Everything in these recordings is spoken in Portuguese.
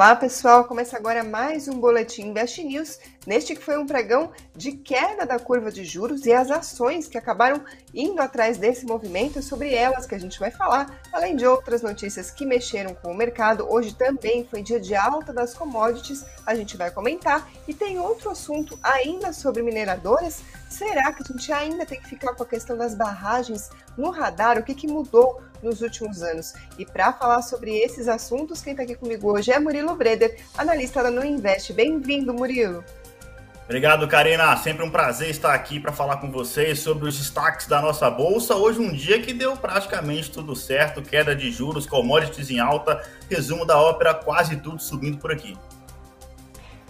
Olá pessoal, começa agora mais um Boletim Invest News, neste que foi um pregão de queda da curva de juros e as ações que acabaram indo atrás desse movimento, sobre elas que a gente vai falar, além de outras notícias que mexeram com o mercado. Hoje também foi dia de alta das commodities, a gente vai comentar, e tem outro assunto ainda sobre mineradoras. Será que a gente ainda tem que ficar com a questão das barragens no radar? O que, que mudou nos últimos anos? E para falar sobre esses assuntos, quem está aqui comigo hoje é Murilo Breder, analista da No Invest. Bem-vindo, Murilo. Obrigado, Karina. Sempre um prazer estar aqui para falar com vocês sobre os destaques da nossa bolsa. Hoje um dia que deu praticamente tudo certo, queda de juros, commodities em alta, resumo da ópera, quase tudo subindo por aqui.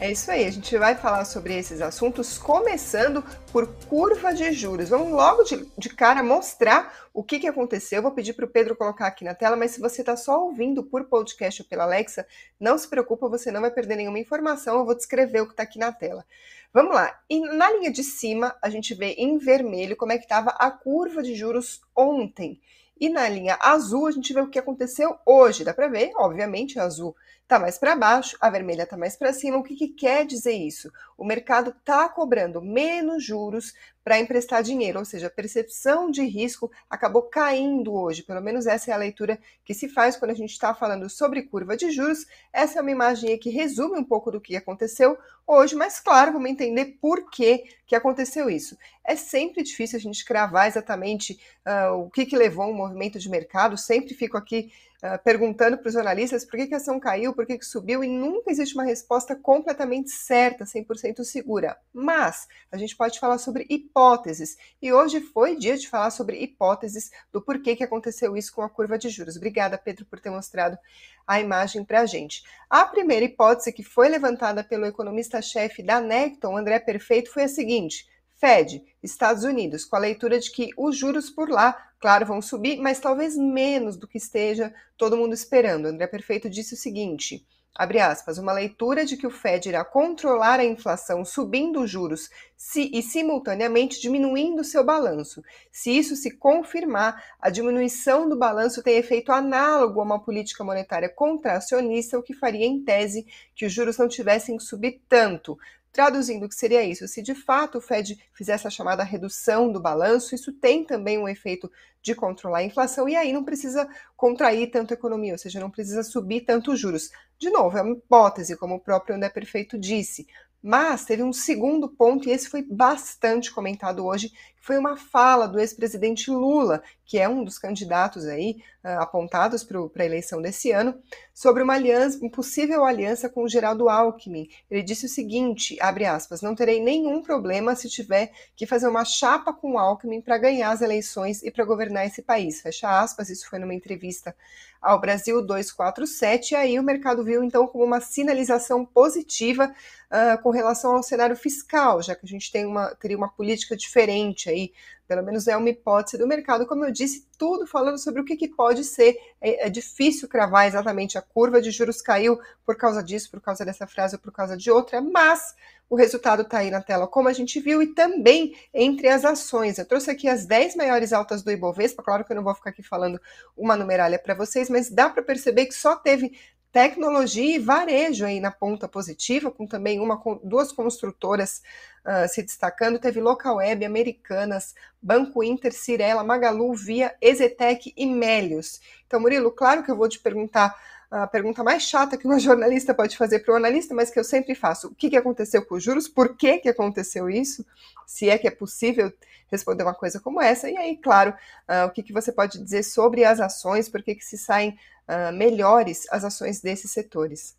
É isso aí, a gente vai falar sobre esses assuntos, começando por curva de juros. Vamos logo de, de cara mostrar o que, que aconteceu. Eu vou pedir para o Pedro colocar aqui na tela, mas se você está só ouvindo por podcast ou pela Alexa, não se preocupa, você não vai perder nenhuma informação. Eu vou descrever o que está aqui na tela. Vamos lá. E na linha de cima, a gente vê em vermelho como é que estava a curva de juros ontem. E na linha azul, a gente vê o que aconteceu hoje. Dá para ver, obviamente, azul está mais para baixo, a vermelha está mais para cima. O que, que, quer dizer isso? O mercado está cobrando menos juros para emprestar dinheiro, ou seja, a percepção de risco acabou caindo hoje. Pelo menos essa é a leitura que se faz quando a gente está falando sobre curva de juros. Essa é uma imagem que resume um pouco do que aconteceu hoje, mas claro, vamos entender por que, que aconteceu isso. É sempre difícil a gente cravar exatamente uh, o que, que levou um movimento de mercado. Sempre fico aqui uh, perguntando para os jornalistas por que, que a ação caiu, por que, que subiu, e nunca existe uma resposta completamente certa, 100% segura. Mas a gente pode falar sobre hipóteses, e hoje foi dia de falar sobre hipóteses do porquê que aconteceu isso com a curva de juros. Obrigada, Pedro, por ter mostrado a imagem para a gente. A primeira hipótese que foi levantada pelo economista-chefe da Necton, André Perfeito, foi a seguinte: Fed, Estados Unidos, com a leitura de que os juros por lá, claro, vão subir, mas talvez menos do que esteja todo mundo esperando. André Perfeito disse o seguinte: abre aspas, uma leitura de que o Fed irá controlar a inflação subindo os juros se, e simultaneamente diminuindo seu balanço. Se isso se confirmar, a diminuição do balanço tem efeito análogo a uma política monetária contracionista, o que faria, em tese, que os juros não tivessem que subir tanto, Traduzindo, o que seria isso? Se de fato o Fed fizesse a chamada redução do balanço, isso tem também um efeito de controlar a inflação e aí não precisa contrair tanto a economia, ou seja, não precisa subir tanto os juros. De novo, é uma hipótese, como o próprio André Perfeito disse. Mas teve um segundo ponto, e esse foi bastante comentado hoje, foi uma fala do ex-presidente Lula, que é um dos candidatos aí uh, apontados para a eleição desse ano, sobre uma aliança, possível aliança com o Geraldo Alckmin. Ele disse o seguinte, abre aspas, não terei nenhum problema se tiver que fazer uma chapa com o Alckmin para ganhar as eleições e para governar esse país. Fecha aspas, isso foi numa entrevista ao Brasil 247, e aí o mercado viu então como uma sinalização positiva uh, com relação ao cenário fiscal, já que a gente tem uma, teria uma política diferente aí, pelo menos é uma hipótese do mercado, como eu disse, tudo falando sobre o que, que pode ser. É, é, difícil cravar exatamente a curva de juros caiu por causa disso, por causa dessa frase ou por causa de outra, mas o resultado está aí na tela, como a gente viu, e também entre as ações. Eu trouxe aqui as 10 maiores altas do Ibovespa, claro que eu não vou ficar aqui falando uma numeralha para vocês, mas dá para perceber que só teve tecnologia e varejo aí na ponta positiva, com também uma, duas construtoras uh, se destacando. Teve Local Web, Americanas, Banco Inter, Cirela, Magalu, Via, Ezetec e Melios. Então, Murilo, claro que eu vou te perguntar a pergunta mais chata que uma jornalista pode fazer para o analista, mas que eu sempre faço. O que, que aconteceu com os juros? Por que, que aconteceu isso? Se é que é possível responder uma coisa como essa. E aí, claro, uh, o que, que você pode dizer sobre as ações, por que, que se saem uh, melhores as ações desses setores?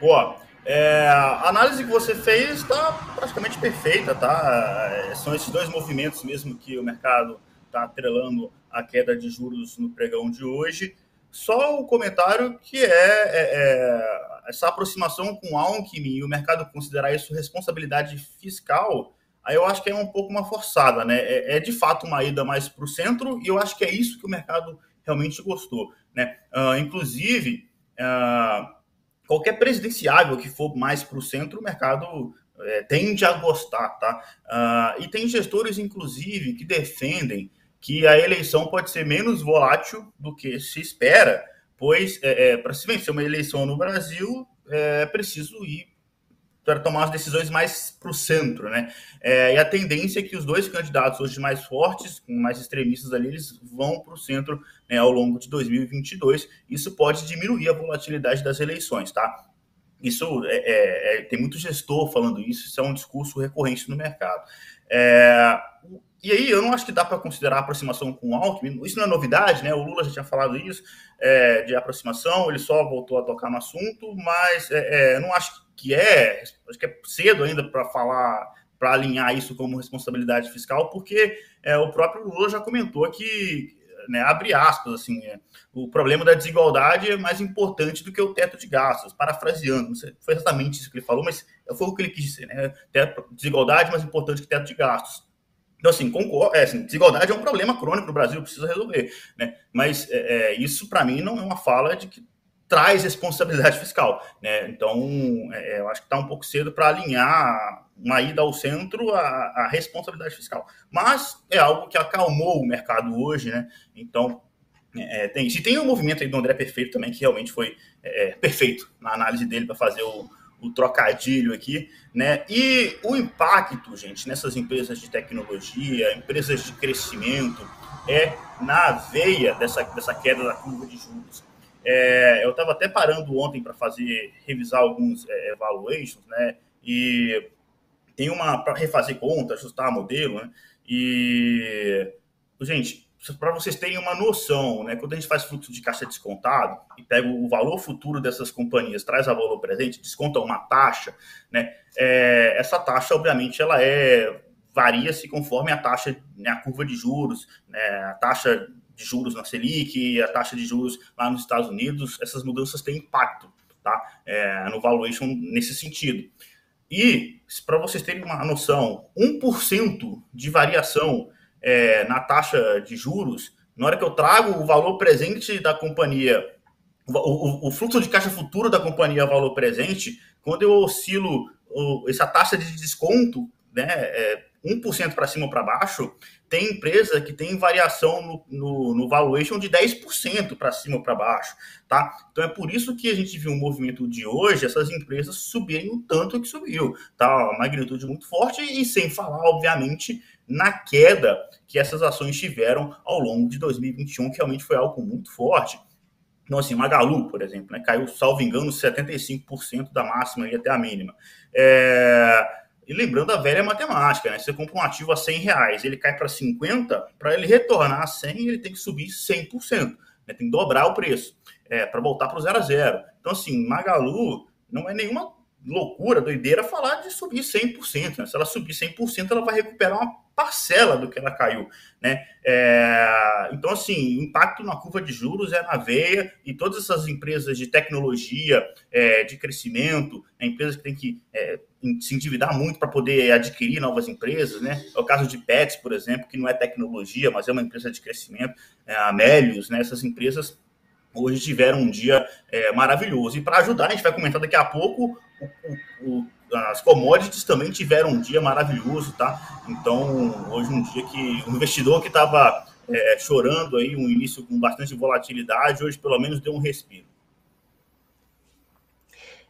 Boa. É, a análise que você fez está praticamente perfeita, tá? É, são esses dois movimentos mesmo que o mercado está atrelando a queda de juros no pregão de hoje. Só o comentário que é, é, é essa aproximação com Alckmin e o mercado considerar isso responsabilidade fiscal, aí eu acho que é um pouco uma forçada, né? É, é de fato uma ida mais para o centro e eu acho que é isso que o mercado realmente gostou, né? Uh, inclusive, uh, qualquer presidenciável que for mais para o centro, o mercado é, tende a gostar, tá? Uh, e tem gestores, inclusive, que defendem que a eleição pode ser menos volátil do que se espera, pois é, é, para se vencer uma eleição no Brasil é preciso ir para tomar as decisões mais para o centro, né? É, e a tendência é que os dois candidatos hoje mais fortes, mais extremistas ali, eles vão para o centro né, ao longo de 2022. Isso pode diminuir a volatilidade das eleições, tá? Isso é, é, é tem muito gestor falando isso, isso é um discurso recorrente no mercado. É, e aí, eu não acho que dá para considerar a aproximação com o Alckmin. Isso não é novidade, né? O Lula já tinha falado isso, é, de aproximação, ele só voltou a tocar no assunto, mas é, é, não acho que é, acho que é cedo ainda para falar, para alinhar isso como responsabilidade fiscal, porque é, o próprio Lula já comentou que, né, abre aspas, assim, é, o problema da desigualdade é mais importante do que o teto de gastos, parafraseando, não sei, foi exatamente isso que ele falou, mas foi o que ele quis dizer, né? Teto, desigualdade é mais importante que teto de gastos. Então, assim, concordo, é, assim, desigualdade é um problema crônico no Brasil, precisa resolver. Né? Mas é, é isso, para mim, não é uma fala de que traz responsabilidade fiscal. Né? Então, é, eu acho que está um pouco cedo para alinhar uma ida ao centro a, a, responsabilidade fiscal. Mas é algo que acalmou o mercado hoje, né? Então, é, tem Se tem um movimento aí do André Perfeito também, que realmente foi é, perfeito na análise dele para fazer o, o trocadilho aqui, né? E o impacto, gente, nessas empresas de tecnologia, empresas de crescimento, é na veia dessa, dessa queda da curva de juros. É, eu estava até parando ontem para fazer, revisar alguns é, evaluations, né? E tem uma para refazer conta, ajustar modelo, né? E, gente, para vocês terem uma noção, né, quando a gente faz fluxo de caixa descontado e pega o valor futuro dessas companhias, traz a valor presente, desconta uma taxa, né, é, essa taxa, obviamente, ela é varia-se conforme a taxa, né, a curva de juros, né, a taxa de juros na Selic, a taxa de juros lá nos Estados Unidos, essas mudanças têm impacto, tá, é, no valuation nesse sentido. E, para vocês terem uma noção, 1% de variação é, na taxa de juros, na hora que eu trago o valor presente da companhia, o, o, o fluxo de caixa futuro da companhia valor presente, quando eu oscilo o, essa taxa de desconto, né, é, 1% para cima ou para baixo, tem empresa que tem variação no, no, no valuation de 10% para cima ou para baixo, tá? Então é por isso que a gente viu um movimento de hoje, essas empresas subirem o tanto que subiu, tá? Uma magnitude muito forte e sem falar, obviamente, na queda que essas ações tiveram ao longo de 2021, que realmente foi algo muito forte. Então, assim, Magalu, por exemplo, né, caiu, salvo engano, 75% da máxima e até a mínima. É... E lembrando a velha matemática, né? Você compra um ativo a 100 reais, ele cai para 50, para ele retornar a 100, ele tem que subir 100%, né? tem que dobrar o preço é, para voltar para o zero a zero. Então, assim, Magalu não é nenhuma loucura, doideira falar de subir 100%. Né? Se ela subir 100%, ela vai recuperar uma parcela do que ela caiu. Né? É, então, assim, o impacto na curva de juros é na veia e todas essas empresas de tecnologia, é, de crescimento, né? empresas que têm que é, se endividar muito para poder adquirir novas empresas. Né? É o caso de Pets, por exemplo, que não é tecnologia, mas é uma empresa de crescimento. É, Amélios, né? essas empresas hoje tiveram um dia é, maravilhoso. E para ajudar, a gente vai comentar daqui a pouco, o, o, as commodities também tiveram um dia maravilhoso, tá? Então, hoje um dia que o investidor que estava é, chorando aí, um início com bastante volatilidade, hoje pelo menos deu um respiro.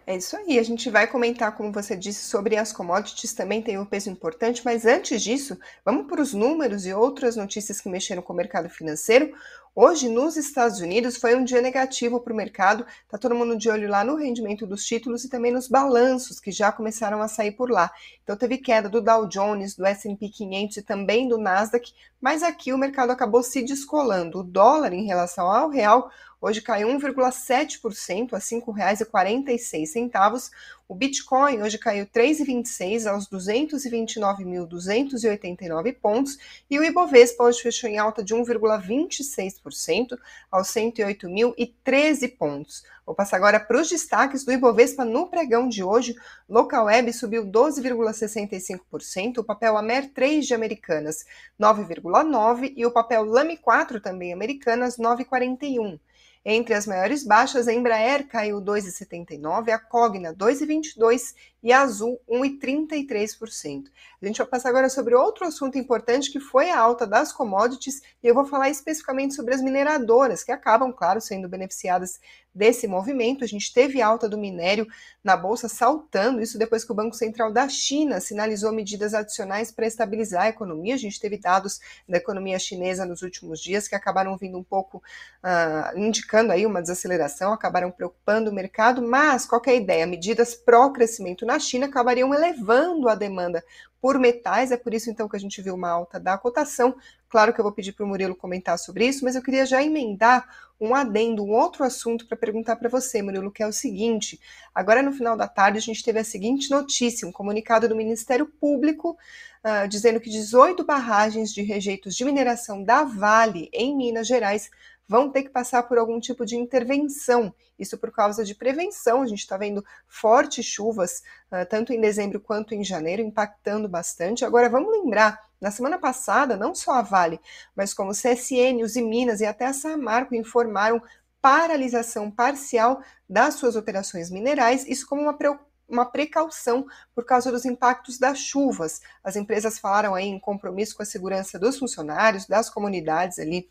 É isso aí, a gente vai comentar, como você disse, sobre as commodities, também tem um peso importante, mas antes disso, vamos para os números e outras notícias que mexeram com o mercado financeiro. Hoje, nos Estados Unidos, foi um dia negativo para o mercado, está todo mundo de olho lá no rendimento dos títulos e também nos balanços que já começaram a sair por lá. Então, teve queda do Dow Jones, do S&P 500 e também do Nasdaq, mas aqui o mercado acabou se descolando. O dólar, em relação ao real, Hoje caiu 1,7% a R$ 5,46. O Bitcoin hoje caiu 3,26 aos 229.289 pontos e o Ibovespa hoje fechou em alta de 1,26% aos 108.013 pontos. Vou passar agora para os destaques do Ibovespa no pregão de hoje. Local Web subiu 12,65%, o papel Amer 3 de Americanas 9,9% e o papel Lame 4 também Americanas 9,41%. Entre as maiores baixas, a Embraer caiu 2,79%, a Cogna 2,22% e Azul 1,33%. A gente vai passar agora sobre outro assunto importante que foi a alta das commodities e eu vou falar especificamente sobre as mineradoras, que acabam, claro, sendo beneficiadas desse movimento. A gente teve alta do minério na bolsa saltando, isso depois que o Banco Central da China sinalizou medidas adicionais para estabilizar a economia. A gente teve dados da economia chinesa nos últimos dias que acabaram vindo um pouco uh, indicando aí uma desaceleração, acabaram preocupando o mercado, mas qualquer ideia, medidas pró-crescimento na China acabariam elevando a demanda por metais, é por isso então que a gente viu uma alta da cotação. Claro que eu vou pedir para o Murilo comentar sobre isso, mas eu queria já emendar um adendo, um outro assunto para perguntar para você, Murilo, que é o seguinte: agora no final da tarde a gente teve a seguinte notícia, um comunicado do Ministério Público uh, dizendo que 18 barragens de rejeitos de mineração da Vale em Minas Gerais vão ter que passar por algum tipo de intervenção. Isso por causa de prevenção. A gente está vendo fortes chuvas, uh, tanto em dezembro quanto em janeiro, impactando bastante. Agora, vamos lembrar, na semana passada, não só a Vale, mas como o CSN, os Minas e até a Samarco informaram paralisação parcial das suas operações minerais, isso como uma preocupação uma precaução por causa dos impactos das chuvas. As empresas falaram aí em compromisso com a segurança dos funcionários, das comunidades ali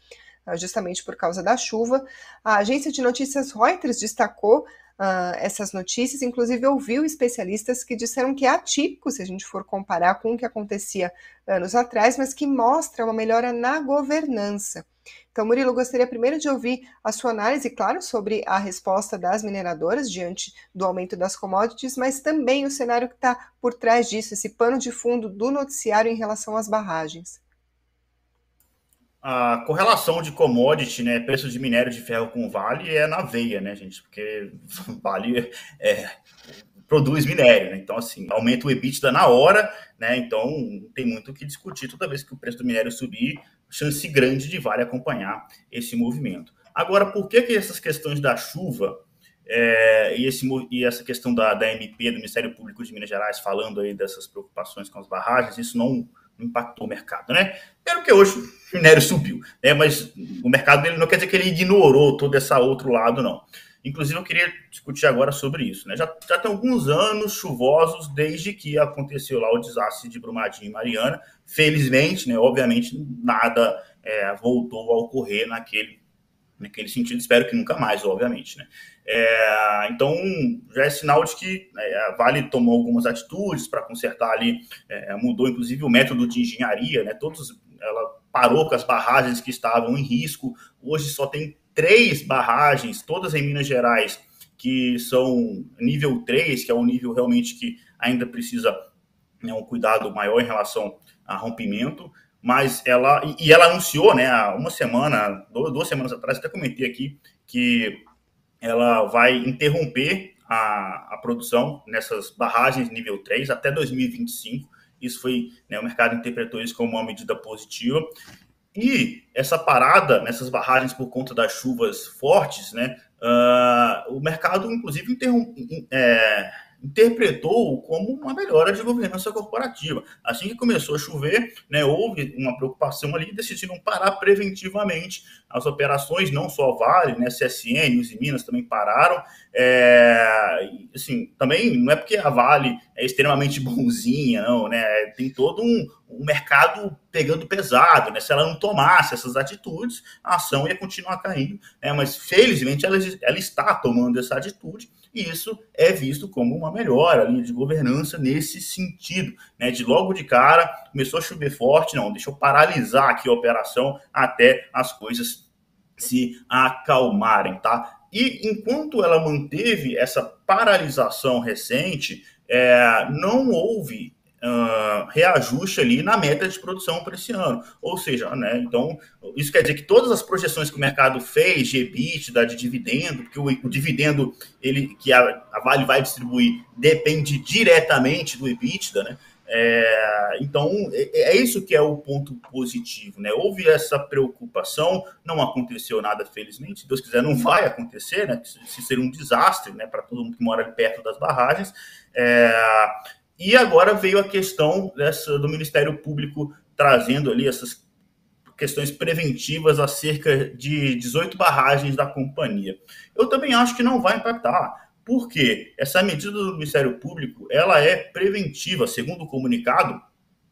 justamente por causa da chuva. A agência de notícias Reuters destacou Uh, essas notícias, inclusive ouviu especialistas que disseram que é atípico se a gente for comparar com o que acontecia anos atrás, mas que mostra uma melhora na governança. Então, Murilo, gostaria primeiro de ouvir a sua análise, claro, sobre a resposta das mineradoras diante do aumento das commodities, mas também o cenário que está por trás disso, esse pano de fundo do noticiário em relação às barragens a correlação de commodity, né, preço de minério de ferro com Vale é na veia, né, gente? Porque Vale é, produz minério, né? Então, assim, aumenta o EBITDA na hora, né? Então, tem muito o que discutir. Toda vez que o preço do minério subir, chance grande de Vale acompanhar esse movimento. Agora, por que, que essas questões da chuva é, e, esse, e essa questão da, da MP, do Ministério Público de Minas Gerais, falando aí dessas preocupações com as barragens, isso não impactou o mercado, né? Pelo que hoje o minério subiu, né? Mas o mercado dele não quer dizer que ele ignorou todo esse outro lado, não. Inclusive, eu queria discutir agora sobre isso. Né? Já, já tem alguns anos chuvosos desde que aconteceu lá o desastre de Brumadinho e Mariana. Felizmente, né, obviamente, nada é, voltou a ocorrer naquele, naquele sentido. Espero que nunca mais, obviamente. Né? É, então, já é sinal de que né, a Vale tomou algumas atitudes para consertar ali, é, mudou inclusive o método de engenharia, né? Todos, ela parou com as barragens que estavam em risco. Hoje só tem três barragens, todas em Minas Gerais, que são nível 3, que é um nível realmente que ainda precisa né, um cuidado maior em relação a rompimento. Mas ela, e ela anunciou, né, há uma semana, duas semanas atrás, até comentei aqui, que ela vai interromper a, a produção nessas barragens nível 3 até 2025. Isso foi, né, o mercado interpretou isso como uma medida positiva. E essa parada nessas barragens por conta das chuvas fortes, né, uh, o mercado, inclusive, interrompe, é, interpretou como uma melhora de governança corporativa. Assim que começou a chover, né, houve uma preocupação ali e decidiram parar preventivamente as operações, não só Vale, né, CSN, os Minas também pararam. É, assim, também não é porque a Vale é extremamente bonzinha, não, né? Tem todo um, um mercado pegando pesado, né? Se ela não tomasse essas atitudes, a ação ia continuar caindo, né? Mas felizmente ela, ela está tomando essa atitude e isso é visto como uma melhora ali de governança nesse sentido, né? De logo de cara começou a chover forte, não, deixa eu paralisar aqui a operação até as coisas se acalmarem, tá? E enquanto ela manteve essa paralisação recente, é, não houve uh, reajuste ali na meta de produção para esse ano. Ou seja, né, então, isso quer dizer que todas as projeções que o mercado fez de EBITDA, de dividendo, porque o, o dividendo ele, que a, a, Vale vai distribuir depende diretamente do EBITDA, né? É, então, é, é, isso que é o ponto positivo, né? Houve essa preocupação, não aconteceu nada, felizmente. Se Deus quiser, não vai acontecer, né? Se seria um desastre, né, para todo mundo que mora ali perto das barragens. É, e agora veio a questão dessa, do Ministério Público trazendo ali essas questões preventivas acerca de 18 barragens da companhia. Eu também acho que não vai impactar, porque essa medida do Ministério Público ela é preventiva, segundo o comunicado,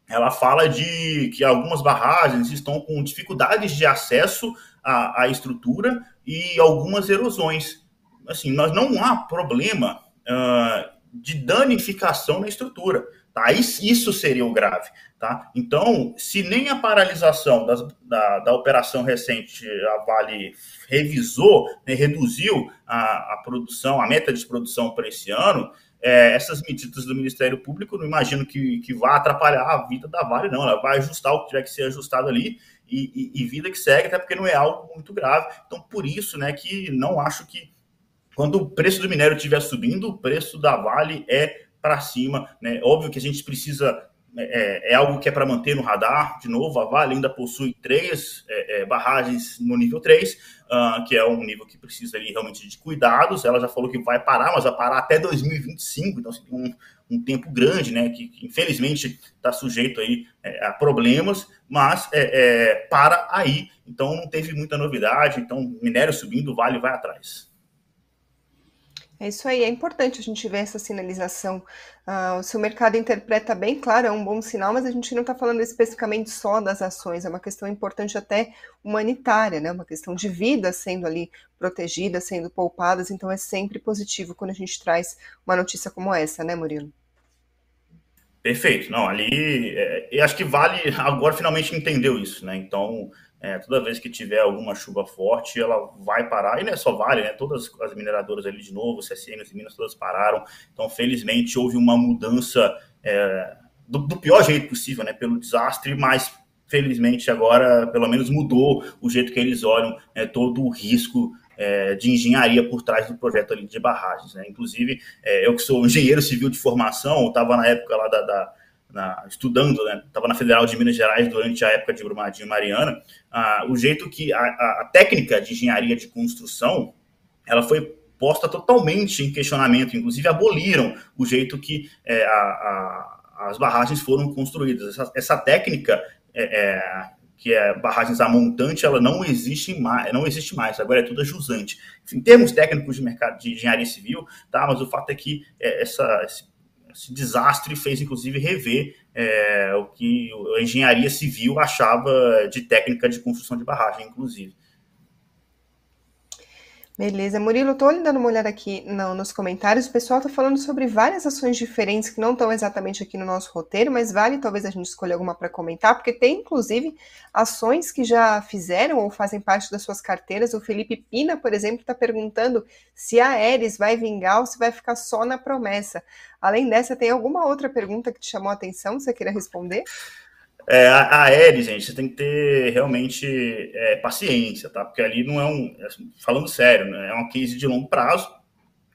ela fala de que algumas barragens estão com dificuldades de acesso à, à estrutura e algumas erosões. Assim, nós não há problema uh, de danificação na estrutura. Tá? Isso seria o grave. Tá? Então, se nem a paralisação da, da operação recente, a Vale revisou, né, reduziu a, a produção, a meta de produção para esse ano, é, essas medidas do Ministério Público, não imagino que, que vá atrapalhar a vida da Vale, não. Ela vai ajustar o que tiver que ser ajustado ali e, e, e, vida que segue, até porque não é algo muito grave. Então, por isso, né, que não acho que quando o preço do minério estiver subindo, o preço da Vale é para cima. Né? Óbvio que a gente precisa é, é, é, algo que é para manter no radar. De novo, a Vale ainda possui três é, é, barragens no nível 3, uh, ah, que é um nível que precisa ali, realmente de cuidados. Ela já falou que vai parar, mas vai parar até 2025, então assim, um, um tempo grande, né? Que, que infelizmente está sujeito aí é, a problemas, mas é, para aí. Então não teve muita novidade. Então, minério subindo, Vale vai atrás. É isso aí, é importante a gente ver essa sinalização. Uh, o seu mercado interpreta bem, claro, é um bom sinal, mas a gente não está falando especificamente só das ações, é uma questão importante até humanitária, né? Uma questão de vida sendo ali protegida, sendo poupadas, então é sempre positivo quando a gente traz uma notícia como essa, né, Murilo? Perfeito, não, ali, é, eu acho que vale, agora finalmente entendeu isso, né? Então, é, toda vez que tiver alguma chuva forte, ela vai parar, e não é só Vale, né? Todas as mineradoras ali de novo, CSN e Minas, todas pararam. Então, felizmente, houve uma mudança é, do, do, pior jeito possível, né? Pelo desastre, mas felizmente agora, pelo menos, mudou o jeito que eles olham é, todo o risco é, de engenharia por trás do projeto ali de barragens. Né? Inclusive, é, eu que sou engenheiro civil de formação, estava na época lá da, da na, estudando, né? Estava na Federal de Minas Gerais durante a época de Brumadinho Mariana. Ah, o jeito que a, a, técnica de engenharia de construção ela foi posta totalmente em questionamento, inclusive aboliram o jeito que é, a, as barragens foram construídas. Essa, essa técnica é, é, que é barragens a montante, ela não existe mais, não existe mais, agora é tudo jusante. Em termos técnicos de mercado de engenharia civil, tá? Mas o fato é que é, essa, esse esse desastre fez, inclusive, rever é, o que a engenharia civil achava de técnica de construção de barragem, inclusive. Beleza, Murilo, estou dando uma olhada aqui no, nos comentários. O pessoal está falando sobre várias ações diferentes que não estão exatamente aqui no nosso roteiro, mas vale talvez a gente escolher alguma para comentar, porque tem inclusive ações que já fizeram ou fazem parte das suas carteiras. O Felipe Pina, por exemplo, está perguntando se a Ares vai vingar ou se vai ficar só na promessa. Além dessa, tem alguma outra pergunta que te chamou a atenção? Você queira responder? É, a, Aeres, gente, você tem que ter realmente é, paciência, tá? Porque ali não é um. É, falando sério, né? é uma crise de longo prazo.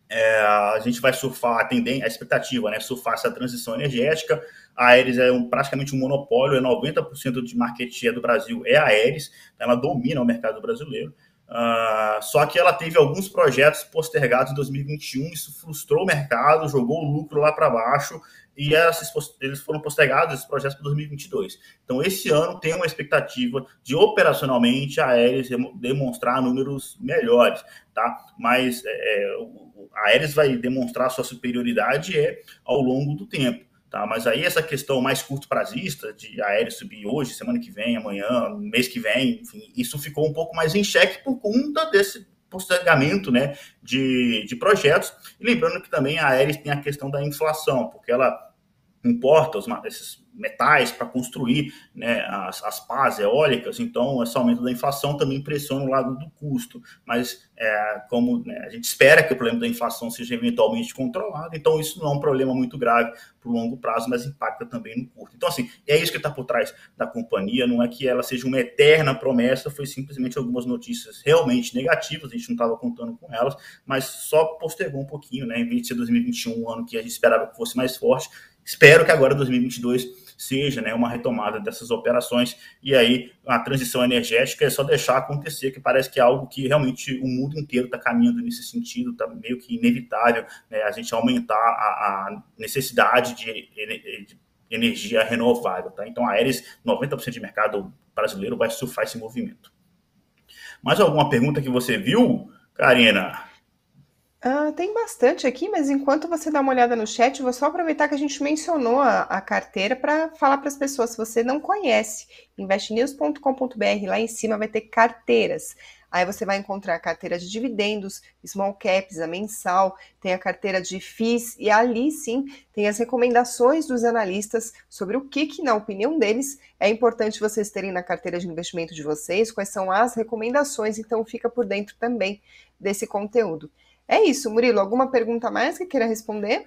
É, a gente vai surfar a tendência, a expectativa, né? Surfar essa transição energética. A Aeres é um, praticamente um monopólio, é 90% de market share do Brasil é a Aeres, ela domina o mercado brasileiro. Uh, só que ela teve alguns projetos postergados em 2021, isso frustrou o mercado, jogou o lucro lá para baixo e esses, eles foram postergados, esses projetos, para 2022. Então, esse ano tem uma expectativa de operacionalmente a Aeres demonstrar números melhores, tá? Mas é, é a Aeres vai demonstrar sua superioridade é, ao longo do tempo. Tá? Mas aí essa questão mais curto prazista, de aéreo subir hoje, semana que vem, amanhã, mês que vem, enfim, isso ficou um pouco mais em xeque por conta desse postergamento né, de, de projetos. E lembrando que também a Aeres tem a questão da inflação, porque ela importa os, esses metais para construir né, as, as pás eólicas, então esse aumento da inflação também pressiona o lado do custo, mas é, como né, a gente espera que o problema da inflação seja eventualmente controlado, então isso não é um problema muito grave para o longo prazo, mas impacta também no curto. Então, assim, é isso que está por trás da companhia, não é que ela seja uma eterna promessa, foi simplesmente algumas notícias realmente negativas, a gente não estava contando com elas, mas só postergou um pouquinho, né, em vez de ser 2021, um ano que a gente esperava que fosse mais forte, espero que agora 2022 seja né, uma retomada dessas operações. E aí a transição energética é só deixar acontecer, que parece que é algo que realmente o mundo inteiro está caminhando nesse sentido, está meio que inevitável né, a gente aumentar a, a necessidade de, de energia renovável. Tá? Então, a Aeres, 90% de mercado brasileiro vai surfar esse movimento. Mais alguma pergunta que você viu, Karina? Ah, tem bastante aqui, mas enquanto você dá uma olhada no chat, vou só aproveitar que a gente mencionou a, a carteira para falar para as pessoas, se você não conhece, investnews.com.br, lá em cima vai ter carteiras. Aí você vai encontrar a carteira de dividendos, small caps, a mensal, tem a carteira de FIIs e ali sim tem as recomendações dos analistas sobre o que, que, na opinião deles, é importante vocês terem na carteira de investimento de vocês, quais são as recomendações, então fica por dentro também desse conteúdo. É isso, Murilo, alguma pergunta mais que queira responder?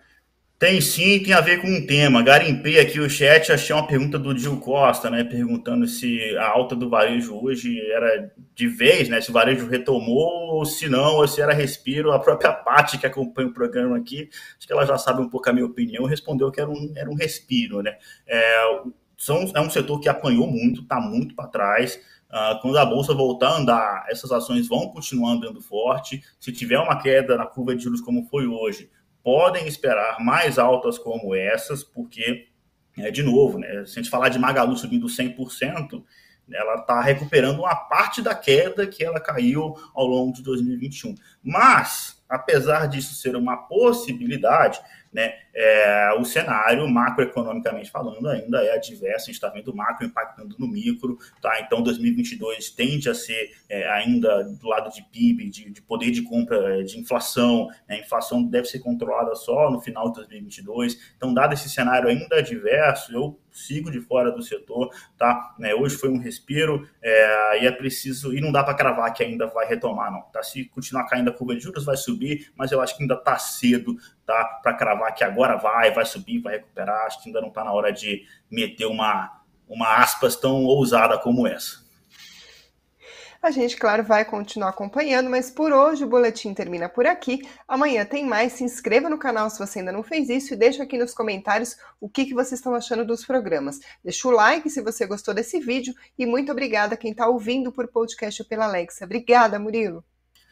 Tem sim, tem a ver com um tema. Garimpei aqui o chat, achei uma pergunta do Gil Costa, né? Perguntando se a alta do varejo hoje era de vez, né? Se o varejo retomou, ou se não, ou se era respiro. A própria Paty, que acompanha o programa aqui, acho que ela já sabe um pouco a minha opinião, respondeu que era um, era um respiro, né? É, são, é um setor que apanhou muito, está muito para trás. Uh, quando a bolsa voltar a andar, essas ações vão continuar andando forte. Se tiver uma queda na curva de juros como foi hoje, podem esperar mais altas como essas, porque, é, de novo, né, se a gente falar de Magalu subindo 100%, ela está recuperando uma parte da queda que ela caiu ao longo de 2021. Mas, apesar disso ser uma possibilidade, né, é, o cenário macroeconomicamente falando ainda é adverso, a gente está vendo o macro impactando no micro, tá? Então 2022 tende a ser é, ainda do lado de PIB, de, de poder de compra, de inflação, né? a inflação deve ser controlada só no final de 2022. Então, dado esse cenário ainda adverso, eu sigo de fora do setor, tá? Né, hoje foi um respiro é, e é preciso, e não dá para cravar que ainda vai retomar, não, tá? Se continuar caindo a curva de juros, vai subir, mas eu acho que ainda está cedo, tá? Para cravar que agora vai, vai subir, vai recuperar, acho que ainda não está na hora de meter uma, uma aspas tão ousada como essa. A gente, claro, vai continuar acompanhando, mas por hoje o boletim termina por aqui. Amanhã tem mais. Se inscreva no canal se você ainda não fez isso e deixa aqui nos comentários o que, que vocês estão achando dos programas. Deixa o like se você gostou desse vídeo e muito obrigada a quem está ouvindo por podcast pela Alexa. Obrigada, Murilo.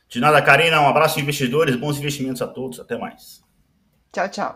De nada, Karina. Um abraço, investidores. Bons investimentos a todos. Até mais. Tchau, tchau.